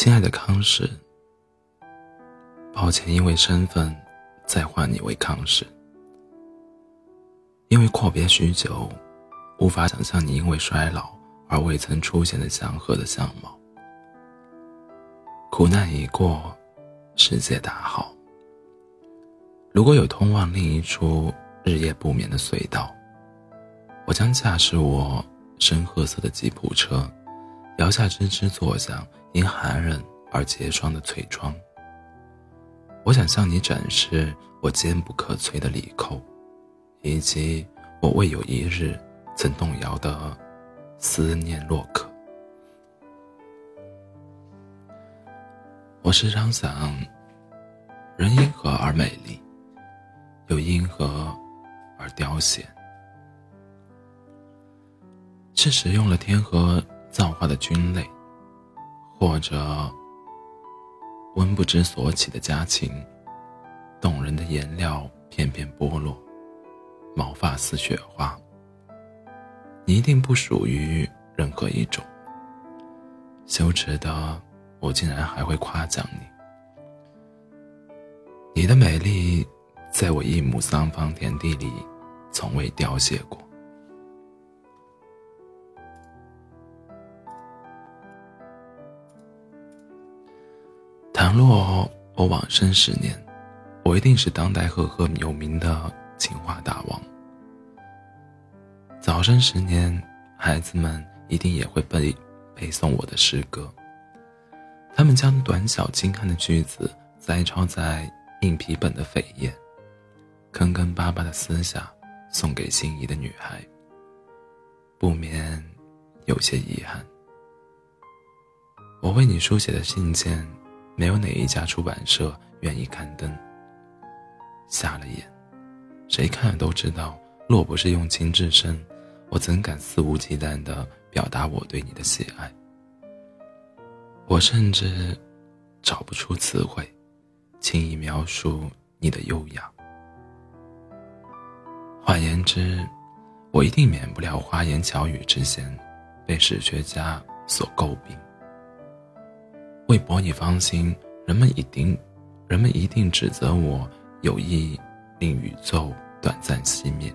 亲爱的康氏，抱歉，因为身份，再唤你为康氏。因为阔别许久，无法想象你因为衰老而未曾出现的祥和的相貌。苦难已过，世界大好。如果有通往另一处日夜不眠的隧道，我将驾驶我深褐色的吉普车，摇下吱吱作响、因寒冷而结霜的翠窗。我想向你展示我坚不可摧的里扣，以及我未有一日曾动摇的思念洛克。我时常想，人因何而美丽，又因何而凋谢？是使用了天河造化的菌类，或者温不知所起的家禽，动人的颜料片片剥落，毛发似雪花。你一定不属于任何一种。羞耻的我，竟然还会夸奖你。你的美丽，在我一亩三方田地里，从未凋谢过。倘若我往生十年，我一定是当代赫赫有名的情话大王。早生十年，孩子们一定也会背背诵我的诗歌。他们将短小精悍的句子摘抄在硬皮本的扉页，坑坑巴巴的撕下，送给心仪的女孩。不免有些遗憾。我为你书写的信件。没有哪一家出版社愿意刊登。瞎了眼，谁看了都知道，若不是用情至深，我怎敢肆无忌惮地表达我对你的喜爱？我甚至找不出词汇，轻易描述你的优雅。换言之，我一定免不了花言巧语之嫌，被史学家所诟病。为博你芳心，人们一定，人们一定指责我有意令宇宙短暂熄灭。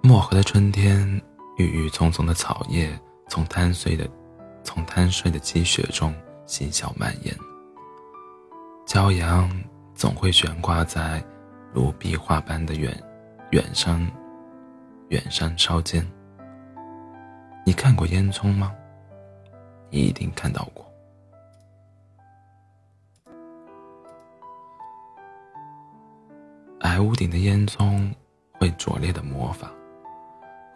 漠河的春天，郁郁葱葱的草叶从贪睡的，从贪睡的积雪中细小蔓延。骄阳总会悬挂在如壁画般的远。远山，远山梢间。你看过烟囱吗？你一定看到过。矮屋顶的烟囱会拙劣的魔法，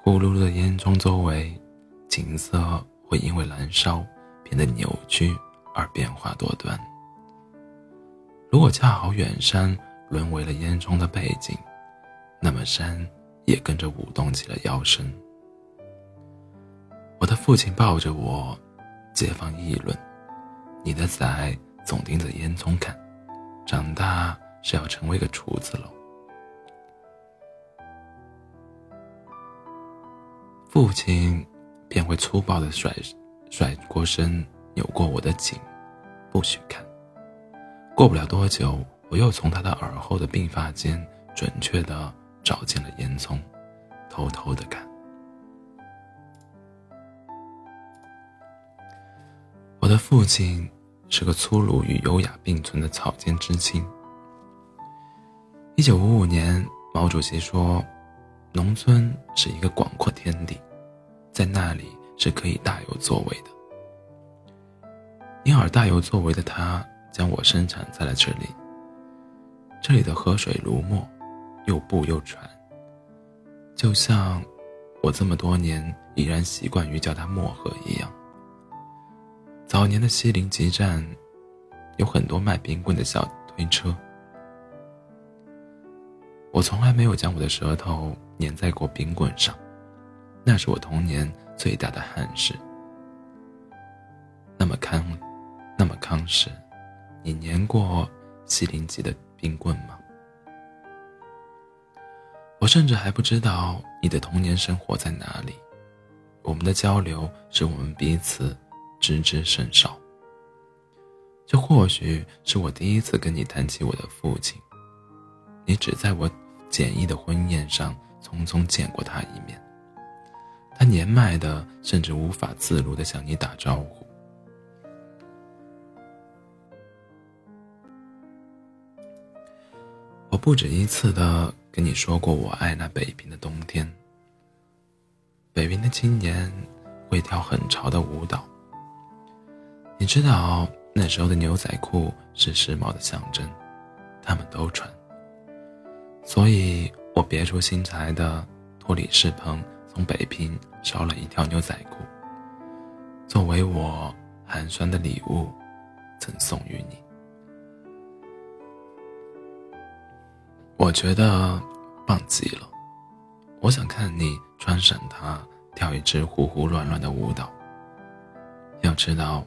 呼噜噜的烟囱周围，景色会因为燃烧变得扭曲而变化多端。如果恰好远山沦为了烟囱的背景。那么山也跟着舞动起了腰身。我的父亲抱着我，街坊议论：“你的仔总盯着烟囱看，长大是要成为个厨子喽。”父亲便会粗暴的甩甩过身，扭过我的颈，不许看。过不了多久，我又从他的耳后的鬓发间准确的。找进了烟囱，偷偷的看。我的父亲是个粗鲁与优雅并存的草间知青。一九五五年，毛主席说：“农村是一个广阔天地，在那里是可以大有作为的。”因而大有作为的他将我生产在了这里。这里的河水如墨。又步又喘，就像我这么多年已然习惯于叫它漠河一样。早年的西陵集站，有很多卖冰棍的小推车。我从来没有将我的舌头粘在过冰棍上，那是我童年最大的憾事。那么康，那么康氏，你粘过西陵集的冰棍吗？我甚至还不知道你的童年生活在哪里。我们的交流使我们彼此知之甚少。这或许是我第一次跟你谈起我的父亲。你只在我简易的婚宴上匆匆见过他一面。他年迈的，甚至无法自如的向你打招呼。我不止一次的你说过，我爱那北平的冬天。北平的青年会跳很潮的舞蹈。你知道那时候的牛仔裤是时髦的象征，他们都穿。所以我别出心裁的托李世鹏从北平捎了一条牛仔裤，作为我寒酸的礼物，赠送于你。我觉得棒极了，我想看你穿上它跳一支胡胡乱乱的舞蹈。要知道，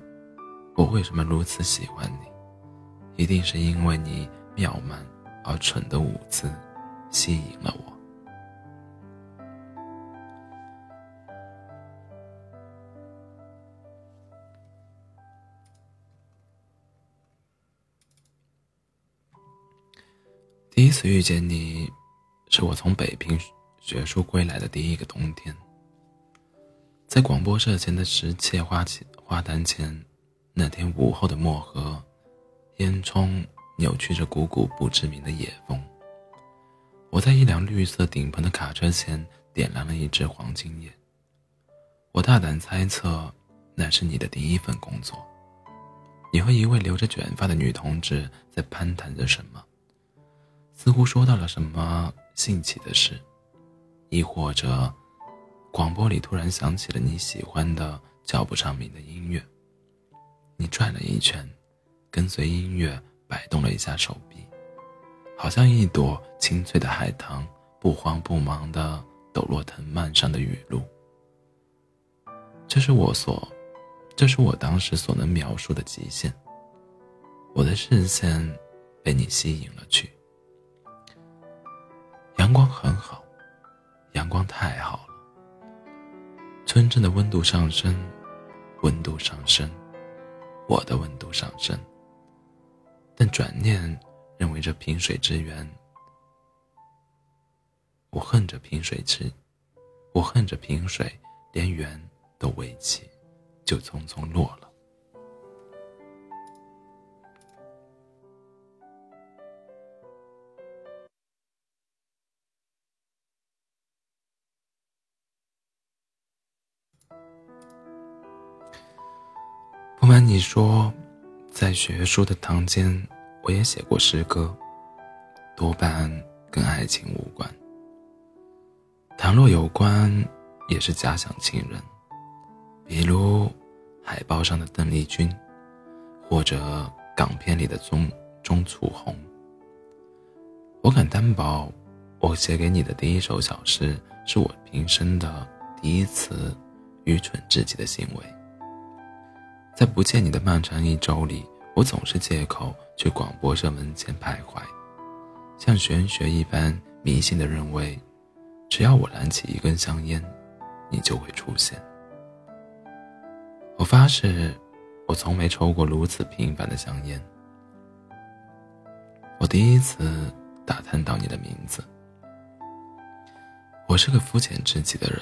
我为什么如此喜欢你，一定是因为你妙曼而蠢的舞姿吸引了我。次遇见你，是我从北平学书归来的第一个冬天。在广播社前的石砌花前花坛前，那天午后的漠河，烟囱扭曲着股股不知名的野风。我在一辆绿色顶棚的卡车前点燃了一支黄金叶。我大胆猜测，那是你的第一份工作。你和一位留着卷发的女同志在攀谈着什么。似乎说到了什么兴起的事，亦或者，广播里突然响起了你喜欢的叫不上名的音乐。你转了一圈，跟随音乐摆动了一下手臂，好像一朵清脆的海棠，不慌不忙地抖落藤蔓上的雨露。这是我所，这是我当时所能描述的极限。我的视线被你吸引了去。阳光很好，阳光太好了。村镇的温度上升，温度上升，我的温度上升。但转念认为这萍水之源，我恨着萍水之，我恨着萍水，连源都未起，就匆匆落了。瞒你说，在学术的堂间，我也写过诗歌，多半跟爱情无关。倘若有关，也是假想情人，比如海报上的邓丽君，或者港片里的钟钟楚红。我敢担保，我写给你的第一首小诗，是我平生的第一次愚蠢至极的行为。在不见你的漫长一周里，我总是借口去广播社门前徘徊，像玄学一般迷信的认为，只要我燃起一根香烟，你就会出现。我发誓，我从没抽过如此平凡的香烟。我第一次打探到你的名字。我是个肤浅至极的人，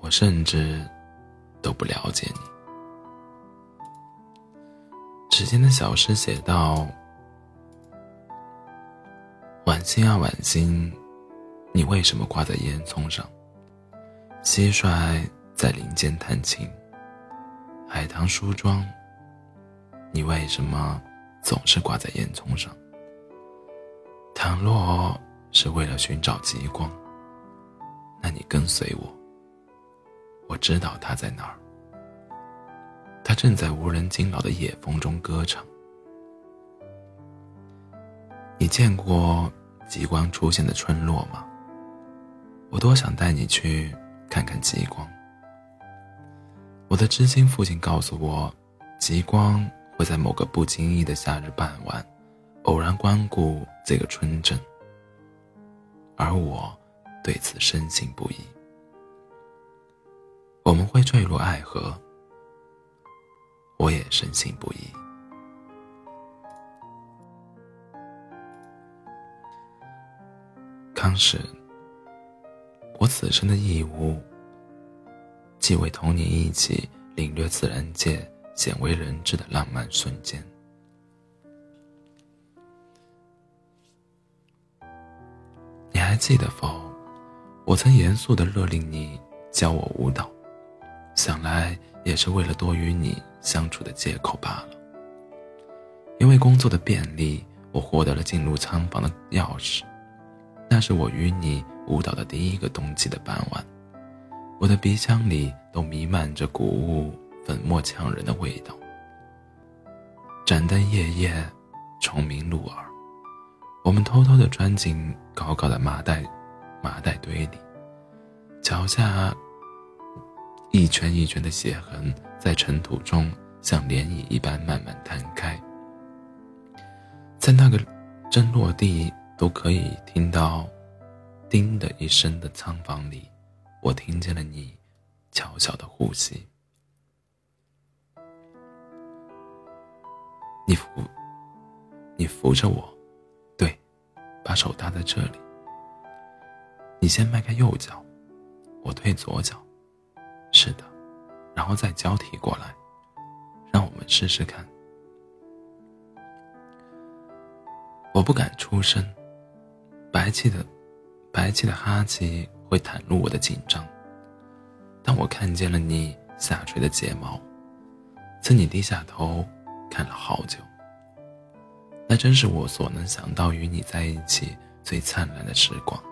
我甚至都不了解你。指尖的小诗写道：“晚星啊晚星，你为什么挂在烟囱上？蟋蟀在林间弹琴。海棠梳妆，你为什么总是挂在烟囱上？倘若是为了寻找极光，那你跟随我，我知道它在哪儿。”他正在无人惊扰的野风中歌唱。你见过极光出现的村落吗？我多想带你去看看极光。我的知心父亲告诉我，极光会在某个不经意的夏日傍晚，偶然光顾这个村镇。而我对此深信不疑。我们会坠入爱河，我也深信不疑。康氏，我此生的义务，即为同你一起领略自然界鲜为人知的浪漫瞬间。你还记得否？我曾严肃的勒令你教我舞蹈，想来也是为了多与你相处的借口罢了。因为工作的便利，我获得了进入仓房的钥匙。那是我与你舞蹈的第一个冬季的傍晚，我的鼻腔里都弥漫着谷物粉末呛人的味道。盏灯夜夜，虫鸣入耳，我们偷偷地钻进高高的麻袋麻袋堆里，脚下一圈一圈的血痕在尘土中像涟漪一般慢慢摊开，在那个针落地。都可以听到“叮”的一声的仓房里，我听见了你悄悄的呼吸。你扶，你扶着我，对，把手搭在这里。你先迈开右脚，我退左脚，是的，然后再交替过来，让我们试试看。我不敢出声。白气的，白气的哈气会袒露我的紧张。但我看见了你下垂的睫毛，自你低下头看了好久。那真是我所能想到与你在一起最灿烂的时光。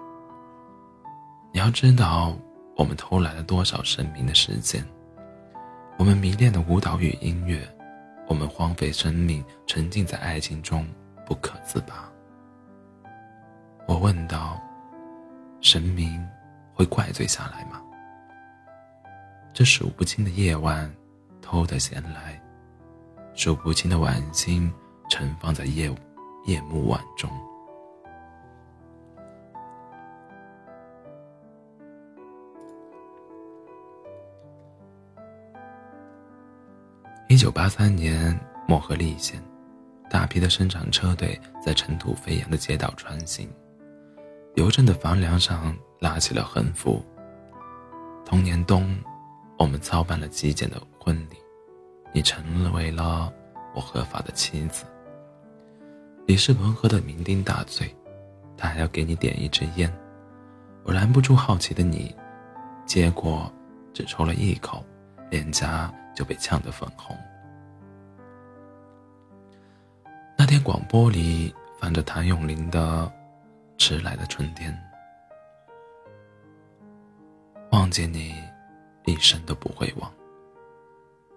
你要知道，我们偷来了多少生命的时间，我们迷恋的舞蹈与音乐，我们荒废生命，沉浸在爱情中不可自拔。我问道：“神明会怪罪下来吗？”这数不清的夜晚，偷的闲来，数不清的晚星盛放在夜夜幕晚中。一九八三年，漠河立县，大批的生产车队在尘土飞扬的街道穿行。邮政的房梁上拉起了横幅。同年冬，我们操办了极简的婚礼，你成为了我合法的妻子。李世鹏喝得酩酊大醉，他还要给你点一支烟，我拦不住好奇的你，结果只抽了一口，脸颊就被呛得粉红。那天广播里放着谭咏麟的。迟来的春天，忘记你，一生都不会忘。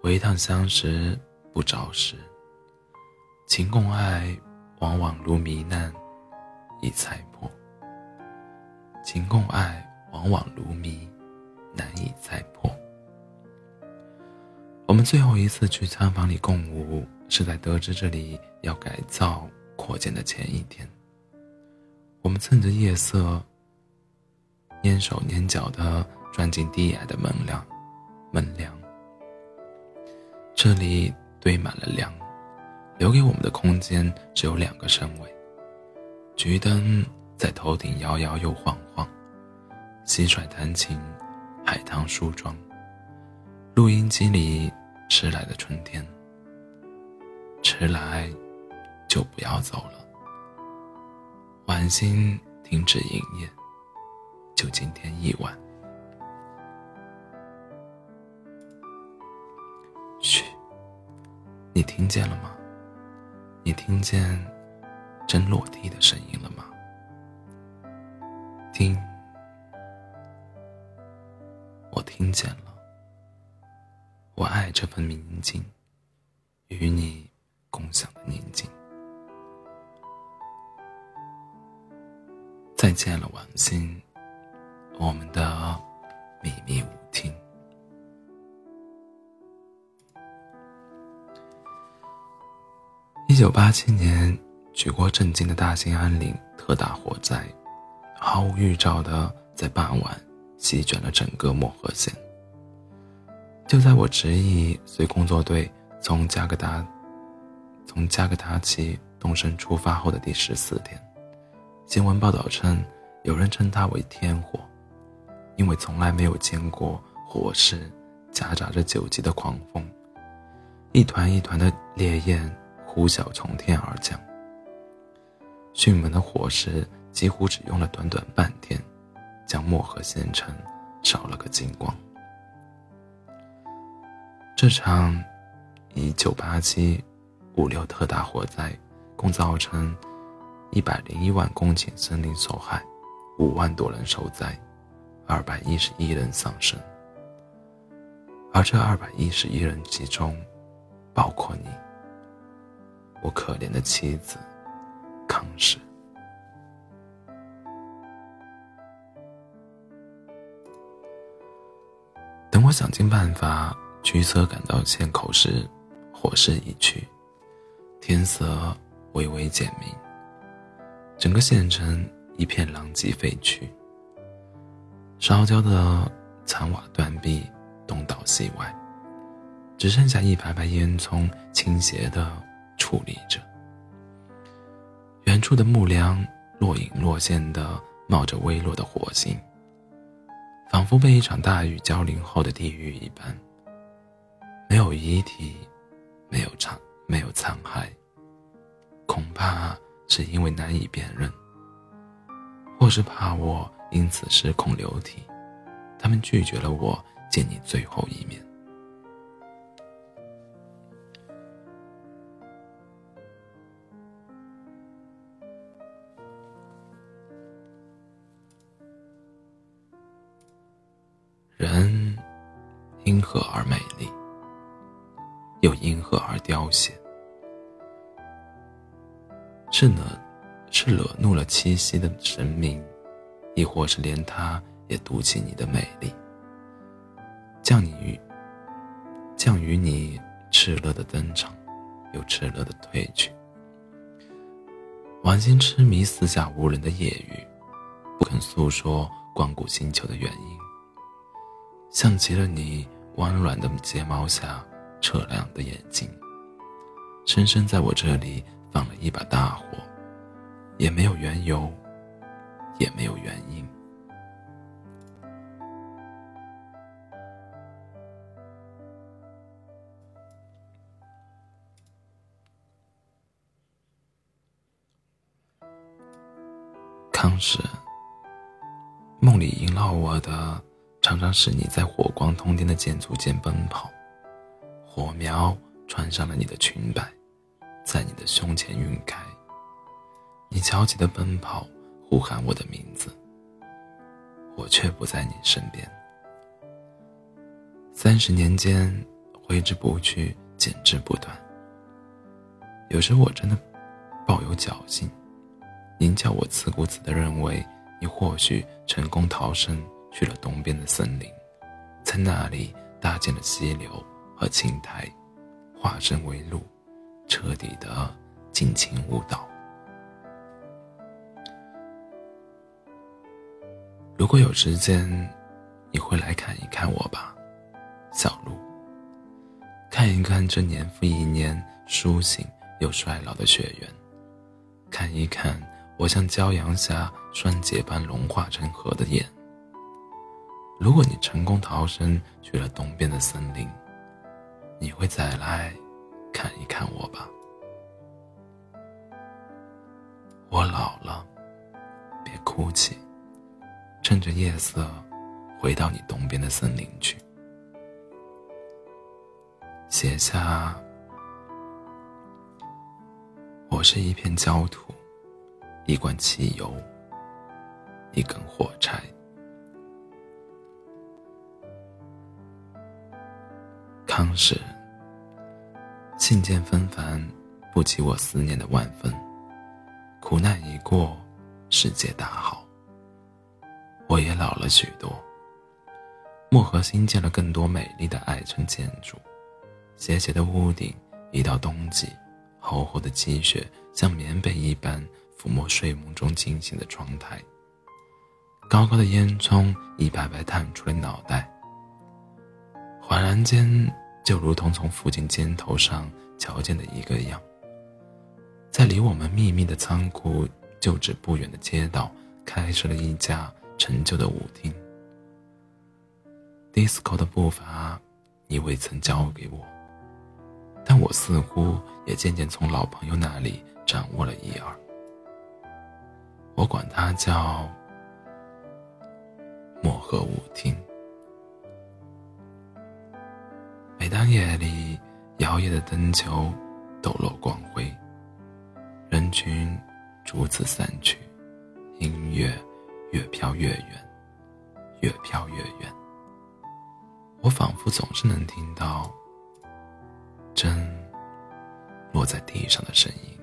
回一趟相识不着时，情共爱，往往如糜烂，已猜破。情共爱，往往如谜，难以猜破。我们最后一次去餐房里共舞，是在得知这里要改造扩建的前一天。我们趁着夜色，蹑手蹑脚的钻进低矮的门梁，门梁。这里堆满了梁，留给我们的空间只有两个身位。桔灯在头顶摇摇又晃晃，蟋蟀弹琴，海棠梳妆。录音机里迟来的春天，迟来就不要走了。晚星停止营业，就今天一晚。嘘，你听见了吗？你听见针落地的声音了吗？听，我听见了。我爱这份宁静，与你共享的宁静。再见了，王心，我们的秘密舞厅。一九八七年，举国震惊的大兴安岭特大火灾，毫无预兆的在傍晚席卷了整个漠河县。就在我执意随工作队从加格达从加格达奇动身出发后的第十四天，新闻报道称，有人称它为天火，因为从来没有见过火势夹杂着九级的狂风，一团一团的烈焰呼啸从天而降。迅猛的火势几乎只用了短短半天，将漠河县城烧了个精光。这场一九八七五六特大火灾，共造成一百零一万公顷森林受害，五万多人受灾，二百一十一人丧生。而这二百一十一人其中，包括你，我可怜的妻子。康氏。等我想尽办法驱车赶到县口时，火势已去，天色微微渐明，整个县城一片狼藉废墟，烧焦的残瓦断壁东倒西歪，只剩下一排排烟囱倾斜的矗立着。远处的木梁若隐若现的冒着微弱的火星，仿佛被一场大雨浇淋后的地狱一般。没有遗体，没有残，没有残骸。恐怕是因为难以辨认，或是怕我因此失控流体，他们拒绝了我见你最后一面。人因何而美丽，又因何而凋谢？是呢是惹怒了七夕的神明，亦或是连他也妒忌你的美丽，降你于降于你炽热的登场，又炽热的退去。晚星痴迷四下无人的夜雨，不肯诉说光顾星球的原因。像极了你温软的睫毛下澈亮的眼睛，深深在我这里放了一把大火，也没有缘由，也没有原因。康氏，梦里萦绕我的。常常是你在火光通天的建筑间奔跑，火苗穿上了你的裙摆，在你的胸前晕开。你焦急的奔跑，呼喊我的名字，我却不在你身边。三十年间，挥之不去，剪之不断。有时我真的抱有侥幸，您叫我自顾自的认为，你或许成功逃生。去了东边的森林，在那里搭建了溪流和青苔，化身为路，彻底的尽情舞蹈。如果有时间，你会来看一看我吧，小鹿。看一看这年复一年苏醒又衰老的雪原，看一看我像骄阳下酸碱般融化成河的眼。如果你成功逃生去了东边的森林，你会再来看一看我吧。我老了，别哭泣，趁着夜色回到你东边的森林去，写下：我是一片焦土，一罐汽油，一根火柴。康氏，信件纷繁，不及我思念的万分。苦难已过，世界大好。我也老了许多。漠河新建了更多美丽的矮城建筑，斜斜的屋顶，一到冬季，厚厚的积雪像棉被一般抚摸睡梦中惊醒的窗台。高高的烟囱一排排探出了脑袋，恍然间就如同从附近肩头上瞧见的一个样。在离我们秘密的仓库旧址不远的街道，开设了一家陈旧的舞厅。disco 的步伐，你未曾教给我，但我似乎也渐渐从老朋友那里掌握了一二。我管它叫漠河舞厅。每当夜里摇曳的灯球抖落光辉，人群逐次散去，音乐越飘越远，越飘越远。我仿佛总是能听到针落在地上的声音，